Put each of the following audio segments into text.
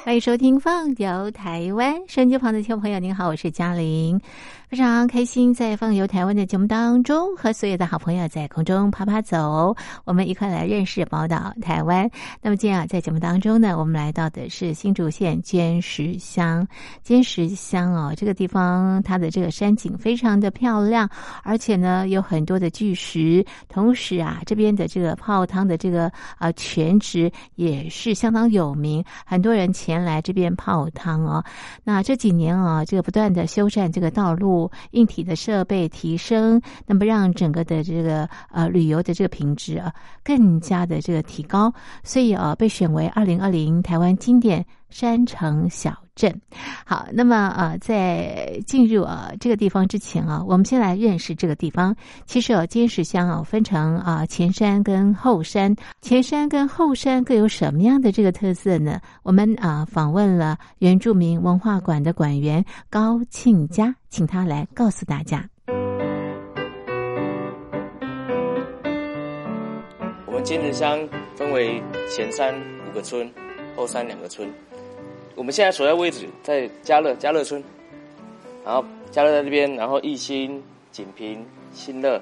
欢迎收听《放游台湾》，收音机旁的听众朋友，您好，我是嘉玲。非常开心，在放游台湾的节目当中，和所有的好朋友在空中爬爬走，我们一块来认识宝岛台湾。那么今天啊，在节目当中呢，我们来到的是新竹县尖石乡。尖石乡哦，这个地方它的这个山景非常的漂亮，而且呢有很多的巨石，同时啊，这边的这个泡汤的这个啊泉池也是相当有名，很多人前 来这边泡汤哦。那这几年啊，这个不断的修缮这个道路。硬体的设备提升，那么让整个的这个呃旅游的这个品质啊更加的这个提高，所以啊被选为二零二零台湾经典山城小镇。好，那么呃在进入啊这个地方之前啊，我们先来认识这个地方。其实哦，金石乡啊分成啊前山跟后山，前山跟后山各有什么样的这个特色呢？我们啊访问了原住民文化馆的馆员高庆佳。请他来告诉大家。我们金石乡分为前山五个村，后山两个村。我们现在所在位置在嘉乐嘉乐村，然后嘉乐在这边，然后义兴、锦屏、新乐，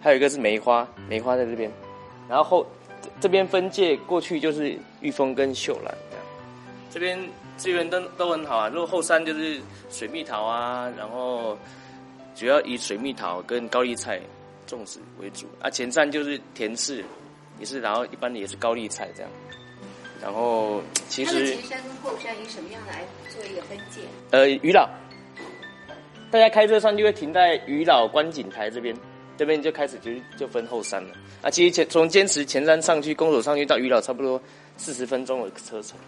还有一个是梅花，梅花在这边。然后后这边分界过去就是玉峰跟秀兰这样，这边。资源都都很好啊，如果后山就是水蜜桃啊，然后主要以水蜜桃跟高丽菜种植为主啊。前山就是田氏，也是，然后一般也是高丽菜这样。然后其实前山跟后山以什么样来做一个分界？呃，渔老，大家开车上就会停在渔老观景台这边，这边就开始就就分后山了。啊，其实前从坚持前山上去，公所上去到渔老差不多四十分钟的车程。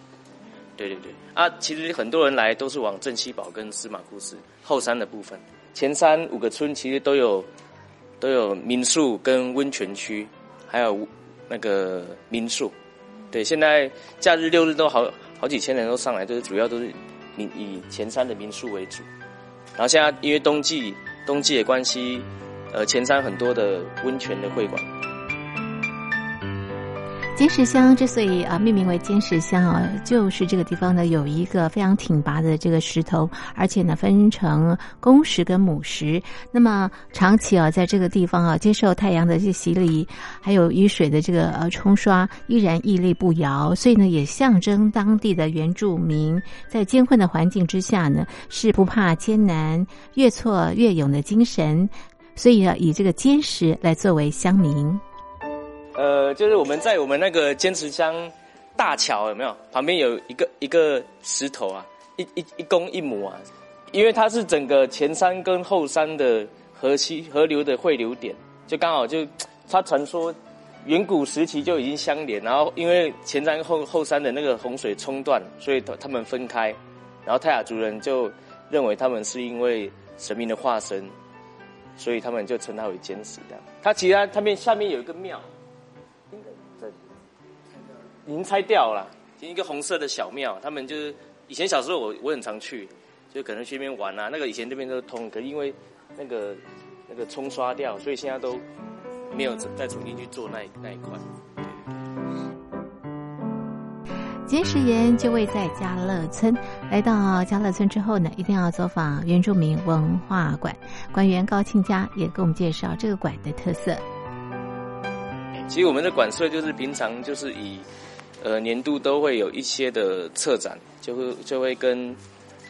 对对对，啊，其实很多人来都是往镇西堡跟司马库斯后山的部分，前山五个村其实都有都有民宿跟温泉区，还有那个民宿。对，现在假日六日都好好几千人都上来，都是主要都是以以前山的民宿为主。然后现在因为冬季冬季的关系，呃，前山很多的温泉的会馆。尖石乡之所以啊命名为尖石乡啊，就是这个地方呢有一个非常挺拔的这个石头，而且呢分成公石跟母石。那么长期啊在这个地方啊接受太阳的这洗礼，还有雨水的这个呃冲刷，依然屹立不摇。所以呢也象征当地的原住民在艰困的环境之下呢是不怕艰难、越挫越勇的精神。所以呢以这个尖石来作为乡名。呃，就是我们在我们那个坚持乡大桥有没有？旁边有一个一个石头啊，一一一公一母啊，因为它是整个前山跟后山的河溪河流的汇流点，就刚好就它传说远古时期就已经相连，然后因为前山后后山的那个洪水冲断，所以他们分开，然后泰雅族人就认为他们是因为神明的化身，所以他们就称它为坚石这样。它其实它面下面有一个庙。已经拆掉了，一个红色的小庙。他们就是以前小时候我我很常去，就可能去那边玩啊。那个以前那边都通，可因为那个那个冲刷掉，所以现在都没有再重新去做那那一块。结石岩就位在嘉乐村。来到嘉乐村之后呢，一定要走访原住民文化馆。馆员高庆佳也给我们介绍这个馆的特色。其实我们的馆舍就是平常就是以。呃，年度都会有一些的策展，就会就会跟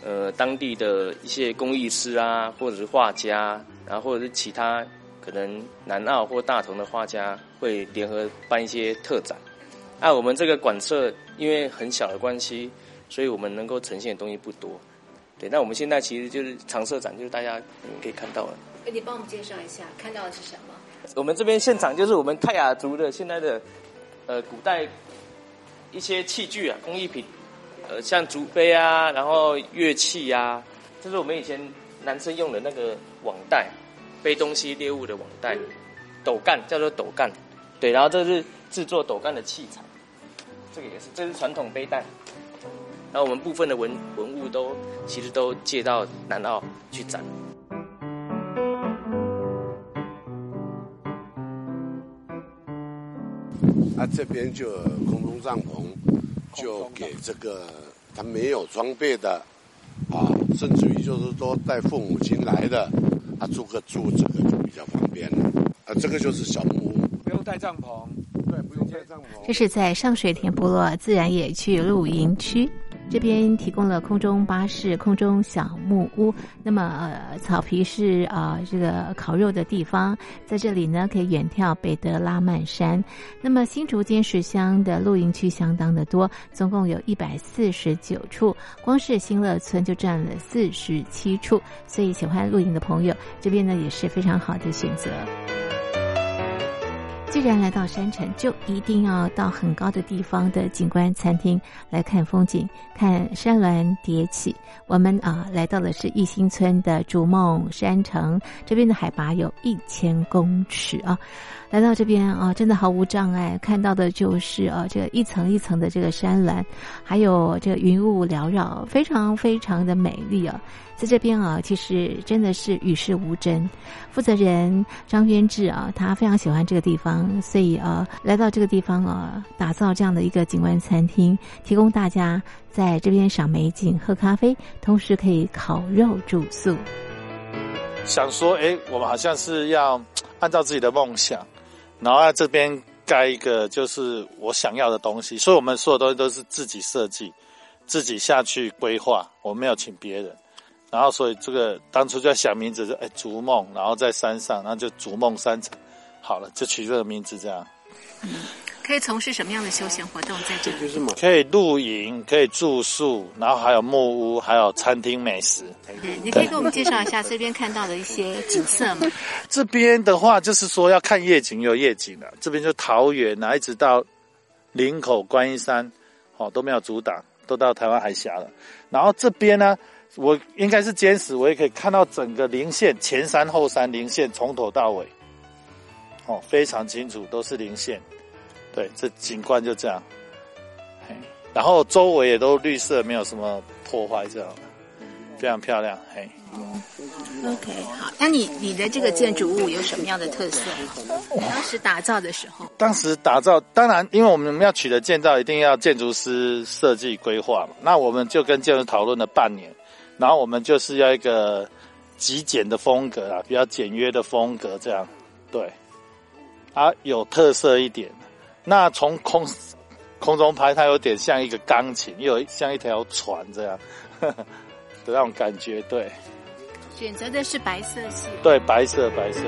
呃当地的一些工艺师啊，或者是画家，然后或者是其他可能南澳或大同的画家会联合办一些特展。啊，我们这个馆舍因为很小的关系，所以我们能够呈现的东西不多。对，那我们现在其实就是常设展，就是大家可以看到了。你帮我们介绍一下，看到的是什么？我们这边现场就是我们泰雅族的现在的呃古代。一些器具啊，工艺品，呃，像竹杯啊，然后乐器啊，这是我们以前男生用的那个网袋，背东西猎物的网袋，斗干叫做斗干，对，然后这是制作斗干的器材，这个也是，这是传统背带，然后我们部分的文文物都其实都借到南澳去展。啊，这边就空中帐篷，就给这个他没有装备的啊，甚至于就是说带父母亲来的，啊，住个住这个就比较方便了。啊，这个就是小木屋，不用带帐篷。对，不用带帐篷。这是在上水田部落自然野趣露营区。这边提供了空中巴士、空中小木屋。那么，呃，草皮是啊，这个烤肉的地方，在这里呢可以远眺北德拉曼山。那么，新竹尖石乡的露营区相当的多，总共有一百四十九处，光是新乐村就占了四十七处。所以，喜欢露营的朋友，这边呢也是非常好的选择。既然来到山城，就一定要到很高的地方的景观餐厅来看风景，看山峦叠起。我们啊，来到的是义兴村的逐梦山城，这边的海拔有一千公尺啊。来到这边啊，真的毫无障碍，看到的就是啊，这一层一层的这个山峦，还有这个云雾缭绕，非常非常的美丽啊。在这边啊，其实真的是与世无争。负责人张渊志啊，他非常喜欢这个地方，所以啊，来到这个地方啊，打造这样的一个景观餐厅，提供大家在这边赏美景、喝咖啡，同时可以烤肉住宿。想说，哎，我们好像是要按照自己的梦想，然后在这边盖一个就是我想要的东西，所以我们所有东西都是自己设计、自己下去规划，我没有请别人。然后，所以这个当初就在想名字，就哎逐梦，然后在山上，然后就逐梦山城，好了，就取这个名字这样。嗯，可以从事什么样的休闲活动在这里？就是，可以露营，可以住宿，然后还有木屋，还有餐厅美食。嗯，你可以给我们介绍一下这边看到的一些景色吗？这边的话，就是说要看夜景，有夜景的。这边就桃园啊，一直到林口观音山，哦都没有阻挡，都到台湾海峡了。然后这边呢？我应该是坚持，我也可以看到整个零线前山后山零线从头到尾，哦，非常清楚，都是零线。对，这景观就这样，嘿，然后周围也都绿色，没有什么破坏，这样非常漂亮，嘿。OK，好，那你你的这个建筑物有什么样的特色？当时打造的时候，当时打造，当然，因为我们要取得建造，一定要建筑师设计规划嘛，那我们就跟建筑讨论了半年。然后我们就是要一个极简的风格啊，比较简约的风格，这样对，啊有特色一点。那从空空中拍，它有点像一个钢琴，又像一条船这样 的那种感觉，对。选择的是白色系。对，白色，白色。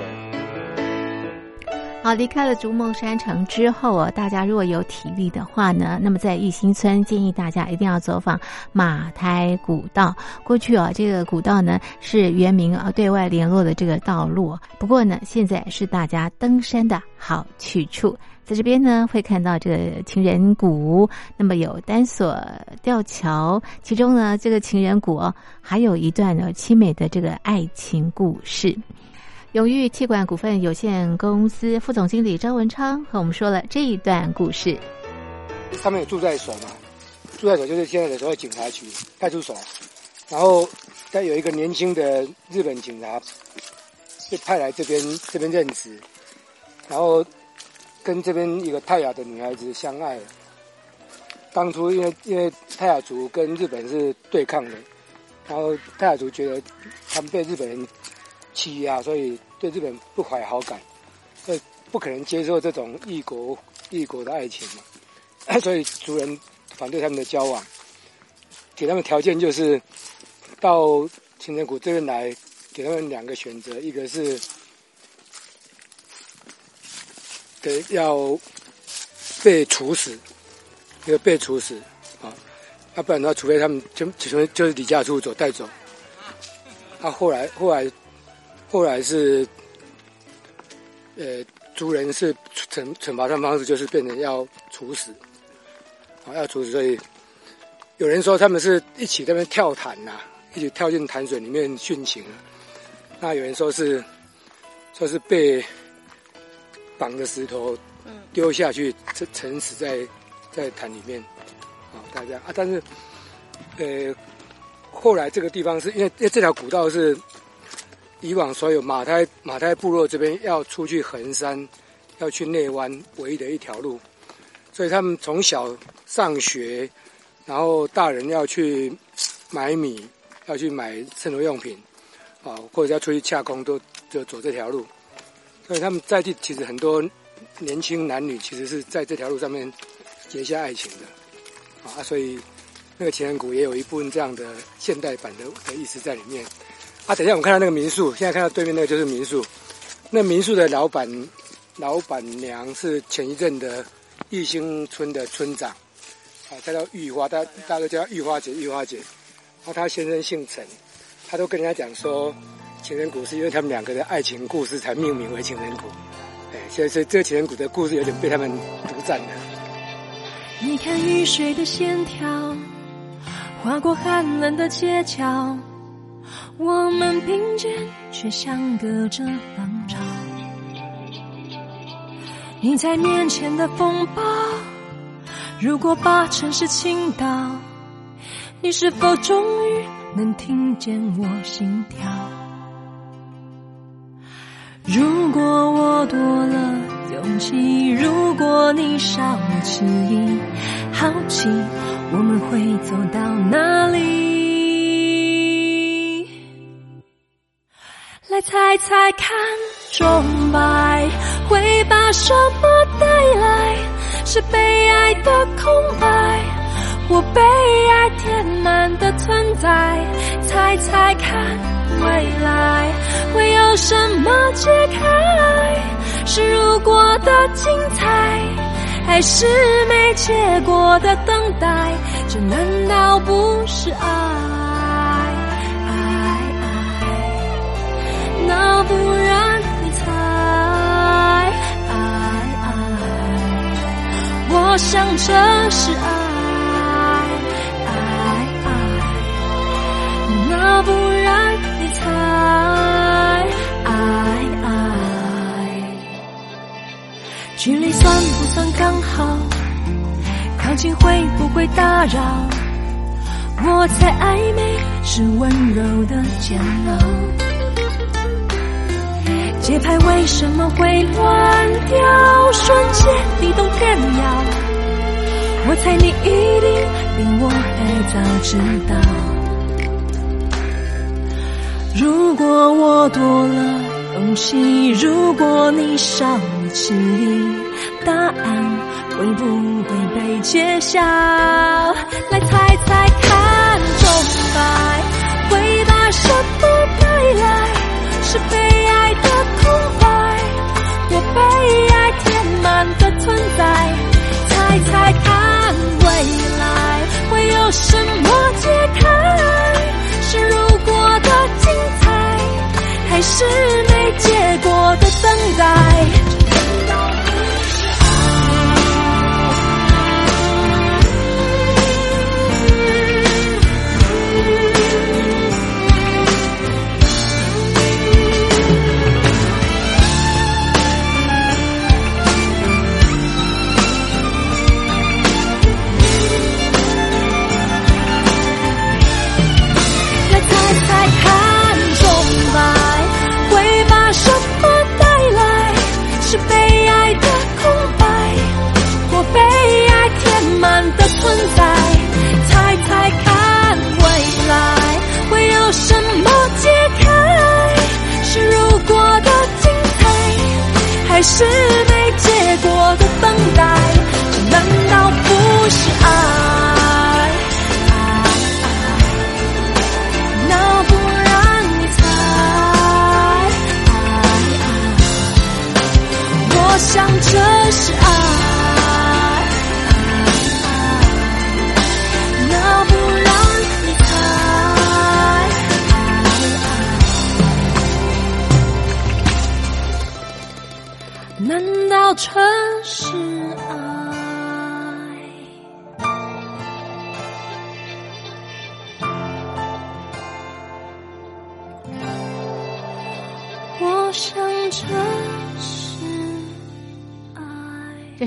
好，离开了逐梦山城之后啊，大家如果有体力的话呢，那么在玉新村建议大家一定要走访马台古道。过去啊，这个古道呢是原名啊对外联络的这个道路，不过呢现在是大家登山的好去处。在这边呢会看到这个情人谷，那么有单索吊桥，其中呢这个情人谷还有一段呢凄美的这个爱情故事。永裕气管股份有限公司副总经理张文昌和我们说了这一段故事。他们有住在所嘛？住在所就是现在的所谓警察局派出所。然后他有一个年轻的日本警察被派来这边这边任职，然后跟这边一个泰雅的女孩子相爱了。当初因为因为泰雅族跟日本是对抗的，然后泰雅族觉得他们被日本人。欺压，所以对日本不怀好感，所以不可能接受这种异国异国的爱情嘛。所以族人反对他们的交往，给他们条件就是到青城谷这边来，给他们两个选择，一个是得要被处死，一个被处死啊，要不然的话，除非他们就就就是离家出走带走。啊，后来后来。后来是，呃，族人是惩惩罚他们方式就是变成要处死，啊，要处死。所以有人说他们是一起在那跳潭呐，一起跳进潭水里面殉情。那有人说是，说是被绑着石头丢下去，沉沉死在在潭里面。啊，大家啊，但是呃，后来这个地方是因为因为这条古道是。以往所有马太马太部落这边要出去横山，要去内湾唯一的一条路，所以他们从小上学，然后大人要去买米，要去买生活用品，啊，或者要出去洽工，都就走这条路。所以他们在地其实很多年轻男女，其实是在这条路上面结下爱情的，啊，所以那个情人谷也有一部分这样的现代版的的意思在里面。啊，等一下我们看到那个民宿，现在看到对面那个就是民宿，那民宿的老板老板娘是前一阵的义兴村的村长，啊，她叫玉花，大大家都叫玉花姐，玉花姐。然后她先生姓陈，他都跟人家讲说。情人谷是因为他们两个的爱情故事才命名为情人谷，哎，所以所以这个情人谷的故事有点被他们独占了。你看雨水的线条划过寒冷的街角，我们并肩却相隔着浪潮。你在面前的风暴，如果把城市倾倒，你是否终于能听见我心跳？如果我多了勇气，如果你少了迟疑，好奇我们会走到哪里？猜猜看，钟摆会把什么带来？是被爱的空白，或被爱填满的存在？猜猜看。未来会有什么解开？是如果的精彩，还是没结果的等待？这难道不是？爱要，不然你猜？爱爱，我想这是爱。爱爱，那不然。爱爱，距离算不算刚好？靠近会不会打扰？我猜暧昧是温柔的煎熬。节拍为什么会乱掉？瞬间你动更摇。我猜你一定比我还早知道。如果我多了勇气，如果你少了迟疑，答案会不会被揭晓？来猜猜看，钟摆会把什么带来？是悲，被爱填满的存在？猜猜看，未来会有什么解开？是如果的精彩，还是没结果的等待？存在猜猜看未来会有什么解开？是如果的精彩还是没结果的等待？这难道不是爱？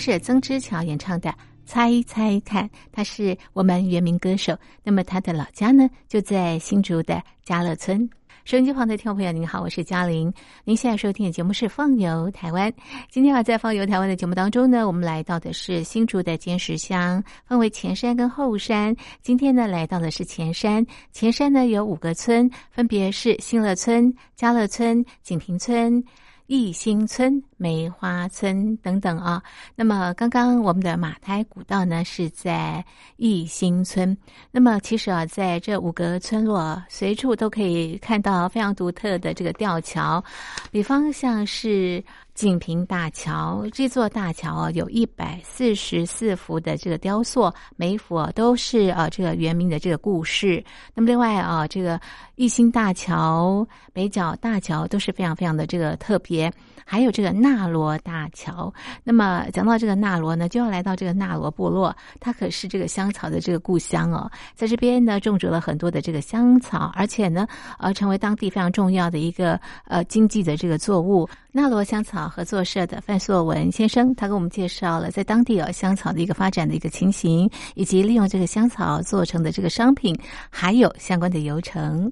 是曾之乔演唱的《猜猜看》，他是我们原名歌手。那么他的老家呢，就在新竹的嘉乐村。收音机旁的听众朋友，您好，我是嘉玲。您现在收听的节目是《放游台湾》。今天啊，在《放游台湾》的节目当中呢，我们来到的是新竹的尖石乡，分为前山跟后山。今天呢，来到的是前山。前山呢有五个村，分别是新乐村、嘉乐村、锦屏村。义兴村、梅花村等等啊。那么，刚刚我们的马台古道呢是在义兴村。那么，其实啊，在这五个村落，随处都可以看到非常独特的这个吊桥，比方像是。锦屏大桥这座大桥啊，有一百四十四幅的这个雕塑，每一幅啊都是啊这个原名的这个故事。那么另外啊，这个义兴大桥、北角大桥都是非常非常的这个特别。还有这个纳罗大桥。那么讲到这个纳罗呢，就要来到这个纳罗部落，它可是这个香草的这个故乡哦。在这边呢，种植了很多的这个香草，而且呢，呃，成为当地非常重要的一个呃经济的这个作物。纳罗香草合作社的范硕文先生，他给我们介绍了在当地有香草的一个发展的一个情形，以及利用这个香草做成的这个商品，还有相关的流程。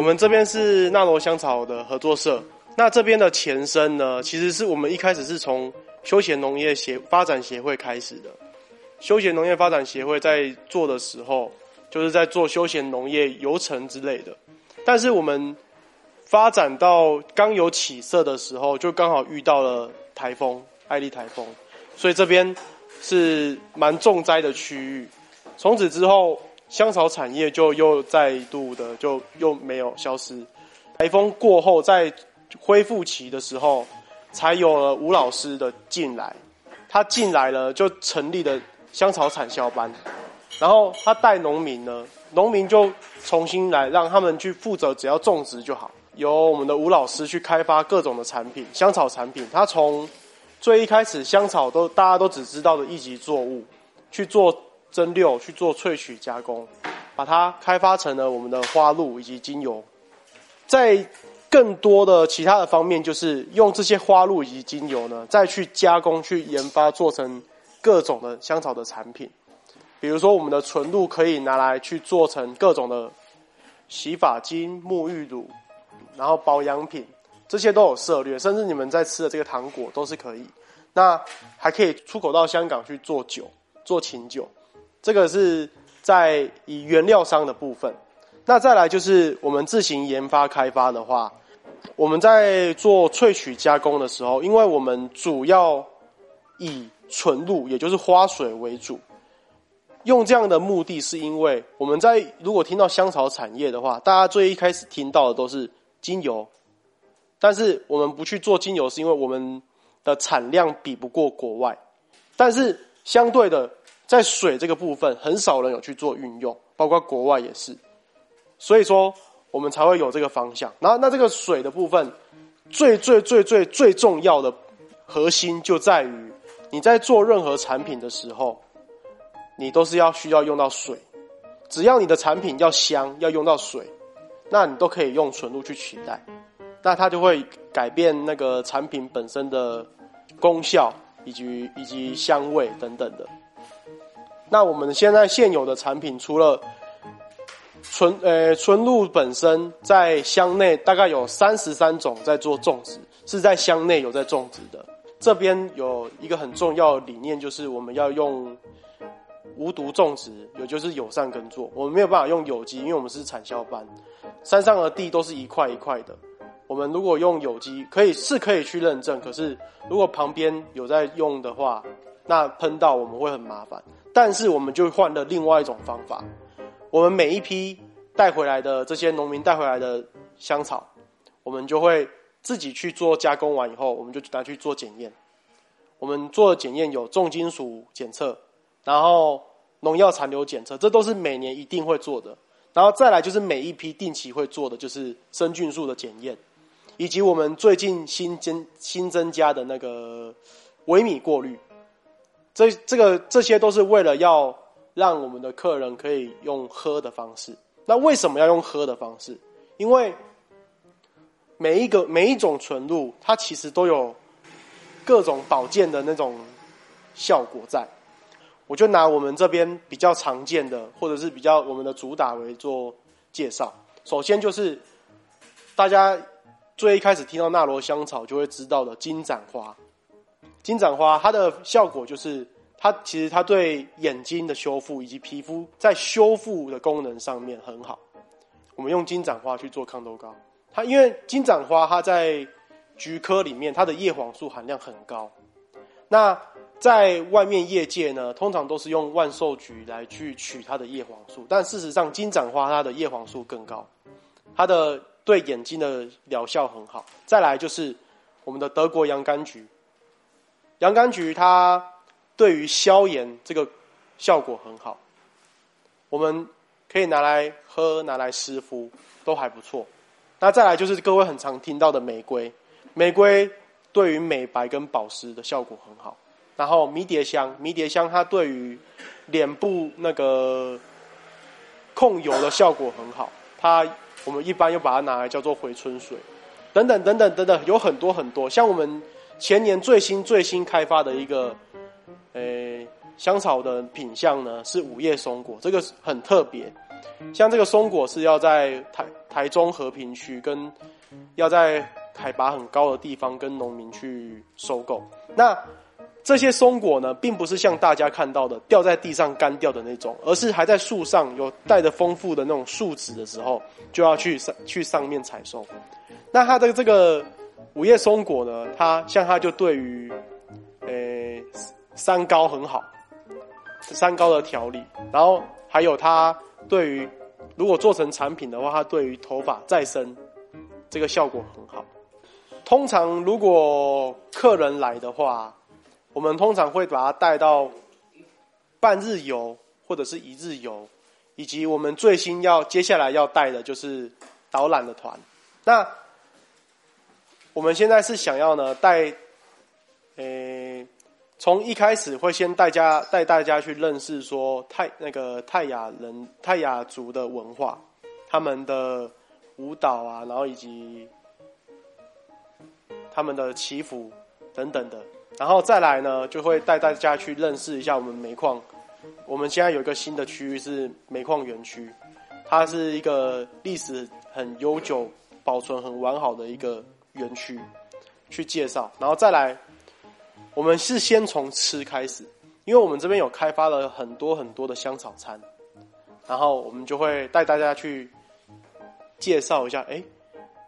我们这边是纳罗香草的合作社，那这边的前身呢，其实是我们一开始是从休闲农业协发展协会开始的，休闲农业发展协会在做的时候。就是在做休闲农业、游程之类的，但是我们发展到刚有起色的时候，就刚好遇到了台风艾丽台风，所以这边是蛮重灾的区域。从此之后，香草产业就又再度的就又没有消失。台风过后，在恢复期的时候，才有了吴老师的进来。他进来了，就成立了香草产销班。然后他带农民呢，农民就重新来让他们去负责，只要种植就好。由我们的吴老师去开发各种的产品，香草产品。他从最一开始，香草都大家都只知道的一级作物，去做蒸馏，去做萃取加工，把它开发成了我们的花露以及精油。在更多的其他的方面，就是用这些花露以及精油呢，再去加工、去研发，做成各种的香草的产品。比如说，我们的纯露可以拿来去做成各种的洗发精、沐浴乳，然后保养品，这些都有涉略。甚至你们在吃的这个糖果都是可以。那还可以出口到香港去做酒、做琴酒，这个是在以原料商的部分。那再来就是我们自行研发开发的话，我们在做萃取加工的时候，因为我们主要以纯露，也就是花水为主。用这样的目的是因为我们在如果听到香草产业的话，大家最一开始听到的都是精油，但是我们不去做精油，是因为我们的产量比不过国外。但是相对的，在水这个部分，很少人有去做运用，包括国外也是。所以说，我们才会有这个方向。然后，那这个水的部分，最最最最最重要的核心就在于你在做任何产品的时候。你都是要需要用到水，只要你的产品要香，要用到水，那你都可以用纯露去取代，那它就会改变那个产品本身的功效以及以及香味等等的。那我们现在现有的产品，除了纯呃纯露本身，在乡内大概有三十三种在做种植，是在乡内有在种植的。这边有一个很重要的理念，就是我们要用。无毒种植，也就是友善耕作。我们没有办法用有机，因为我们是产销班，山上的地都是一块一块的。我们如果用有机，可以是可以去认证，可是如果旁边有在用的话，那喷到我们会很麻烦。但是我们就换了另外一种方法，我们每一批带回来的这些农民带回来的香草，我们就会自己去做加工完以后，我们就拿去做检验。我们做的检验有重金属检测。然后农药残留检测，这都是每年一定会做的。然后再来就是每一批定期会做的，就是生菌素的检验，以及我们最近新增新增加的那个微米过滤。这这个这些都是为了要让我们的客人可以用喝的方式。那为什么要用喝的方式？因为每一个每一种纯露，它其实都有各种保健的那种效果在。我就拿我们这边比较常见的，或者是比较我们的主打为做介绍。首先就是大家最一开始听到纳罗香草就会知道的金盏花。金盏花它的效果就是它其实它对眼睛的修复以及皮肤在修复的功能上面很好。我们用金盏花去做抗痘膏，它因为金盏花它在菊科里面它的叶黄素含量很高，那。在外面业界呢，通常都是用万寿菊来去取它的叶黄素，但事实上金盏花它的叶黄素更高，它的对眼睛的疗效很好。再来就是我们的德国洋甘菊，洋甘菊它对于消炎这个效果很好，我们可以拿来喝，拿来湿敷都还不错。那再来就是各位很常听到的玫瑰，玫瑰对于美白跟保湿的效果很好。然后迷迭香，迷迭香它对于脸部那个控油的效果很好，它我们一般又把它拿来叫做回春水，等等等等等等，有很多很多。像我们前年最新最新开发的一个，诶香草的品相呢是五叶松果，这个很特别。像这个松果是要在台台中和平区跟要在海拔很高的地方跟农民去收购，那。这些松果呢，并不是像大家看到的掉在地上干掉的那种，而是还在树上有带着丰富的那种树脂的时候，就要去上去上面采收。那它的这个五叶松果呢，它像它就对于，呃，三高很好，三高的调理，然后还有它对于如果做成产品的话，它对于头发再生这个效果很好。通常如果客人来的话，我们通常会把它带到半日游或者是一日游，以及我们最新要接下来要带的就是导览的团。那我们现在是想要呢带，呃，从一开始会先带家带大家去认识说泰那个泰雅人泰雅族的文化，他们的舞蹈啊，然后以及他们的祈福等等的。然后再来呢，就会带大家去认识一下我们煤矿。我们现在有一个新的区域是煤矿园区，它是一个历史很悠久、保存很完好的一个园区，去介绍。然后再来，我们是先从吃开始，因为我们这边有开发了很多很多的香草餐，然后我们就会带大家去介绍一下。哎，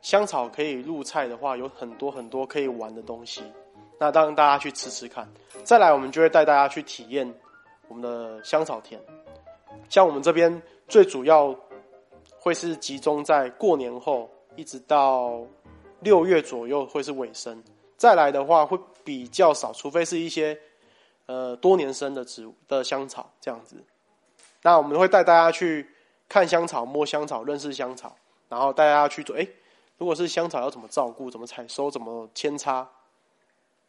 香草可以入菜的话，有很多很多可以玩的东西。那让大家去吃吃看，再来我们就会带大家去体验我们的香草田。像我们这边最主要会是集中在过年后，一直到六月左右会是尾声。再来的话会比较少，除非是一些呃多年生的植物的香草这样子。那我们会带大家去看香草、摸香草、认识香草，然后带大家去做。哎，如果是香草要怎么照顾、怎么采收、怎么扦插。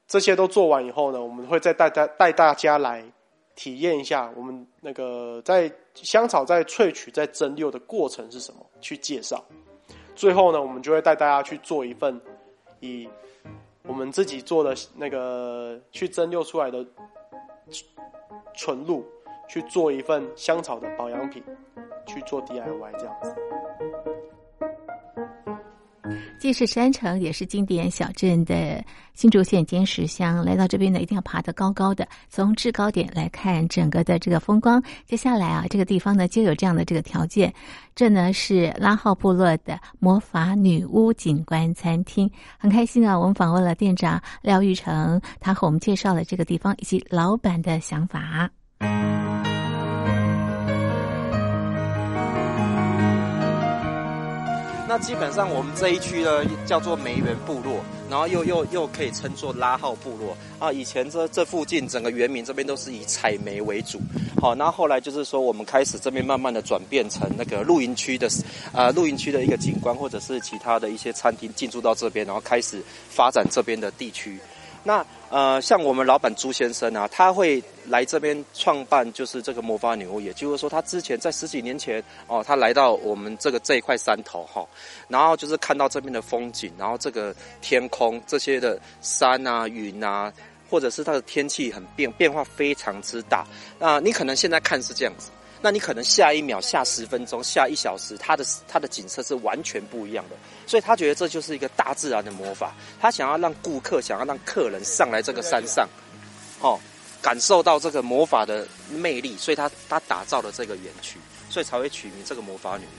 这些都做完以后呢，我们会再带大带大家来体验一下我们那个在香草在萃取在蒸馏的过程是什么，去介绍。最后呢，我们就会带大家去做一份以我们自己做的那个去蒸馏出来的纯露，去做一份香草的保养品，去做 DIY 这样子。既是山城，也是经典小镇的新竹县尖石乡。来到这边呢，一定要爬得高高的，从制高点来看整个的这个风光。接下来啊，这个地方呢就有这样的这个条件。这呢是拉浩部落的魔法女巫景观餐厅，很开心啊！我们访问了店长廖玉成，他和我们介绍了这个地方以及老板的想法。那基本上我们这一区呢叫做梅园部落，然后又又又可以称作拉号部落啊。以前这这附近整个原民这边都是以采煤为主，好，然后后来就是说我们开始这边慢慢的转变成那个露营区的，呃，露营区的一个景观或者是其他的一些餐厅进驻到这边，然后开始发展这边的地区。那呃，像我们老板朱先生啊，他会来这边创办，就是这个魔法女巫，也就是说，他之前在十几年前哦，他来到我们这个这一块山头哈，然后就是看到这边的风景，然后这个天空这些的山啊、云啊。或者是它的天气很变变化非常之大。那你可能现在看是这样子，那你可能下一秒、下十分钟、下一小时，它的它的景色是完全不一样的。所以他觉得这就是一个大自然的魔法，他想要让顾客、想要让客人上来这个山上，哦，感受到这个魔法的魅力，所以他他打造了这个园区，所以才会取名这个魔法女巫。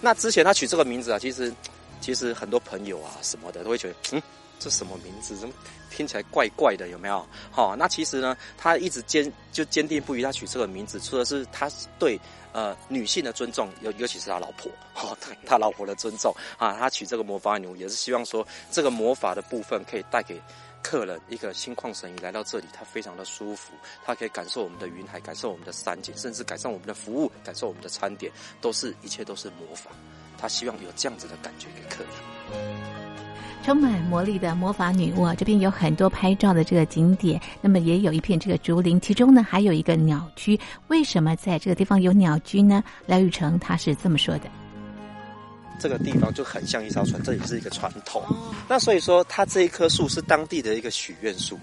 那之前他取这个名字啊，其实其实很多朋友啊什么的都会觉得，嗯，这什么名字？怎么听起来怪怪的？有没有？好，那其实呢，他一直坚就坚定不移，他取这个名字，除了是他对呃女性的尊重，尤尤其是他老婆，哈，对他老婆的尊重啊，他取这个魔法女巫也是希望说，这个魔法的部分可以带给客人一个心旷神怡来到这里，他非常的舒服，他可以感受我们的云海，感受我们的山景，甚至感受我们的服务，感受我们的餐点，都是一切都是魔法。他希望有这样子的感觉给客人。充满魔力的魔法女巫啊，这边有很多拍照的这个景点，那么也有一片这个竹林，其中呢还有一个鸟居。为什么在这个地方有鸟居呢？廖玉成他是这么说的。这个地方就很像一艘船，这也是一个传统。那所以说，它这一棵树是当地的一个许愿树，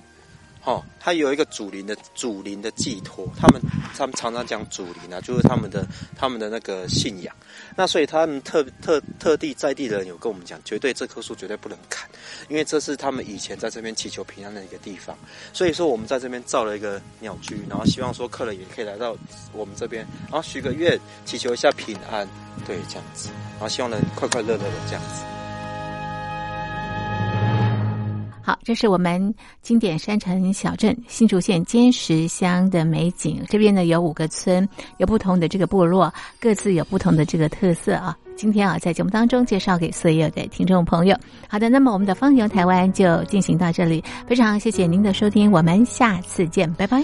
哦，它有一个祖灵的祖灵的寄托。他们他们常常讲祖灵啊，就是他们的他们的那个信仰。那所以他们特特特地在地的人有跟我们讲，绝对这棵树绝对不能砍，因为这是他们以前在这边祈求平安的一个地方。所以说我们在这边造了一个鸟居，然后希望说客人也可以来到我们这边，然后许个愿，祈求一下平安，对，这样子，然后希望能快快乐乐的这样子。这是我们经典山城小镇新竹县尖石乡的美景。这边呢有五个村，有不同的这个部落，各自有不同的这个特色啊。今天啊，在节目当中介绍给所有的听众朋友。好的，那么我们的方游台湾就进行到这里，非常谢谢您的收听，我们下次见，拜拜。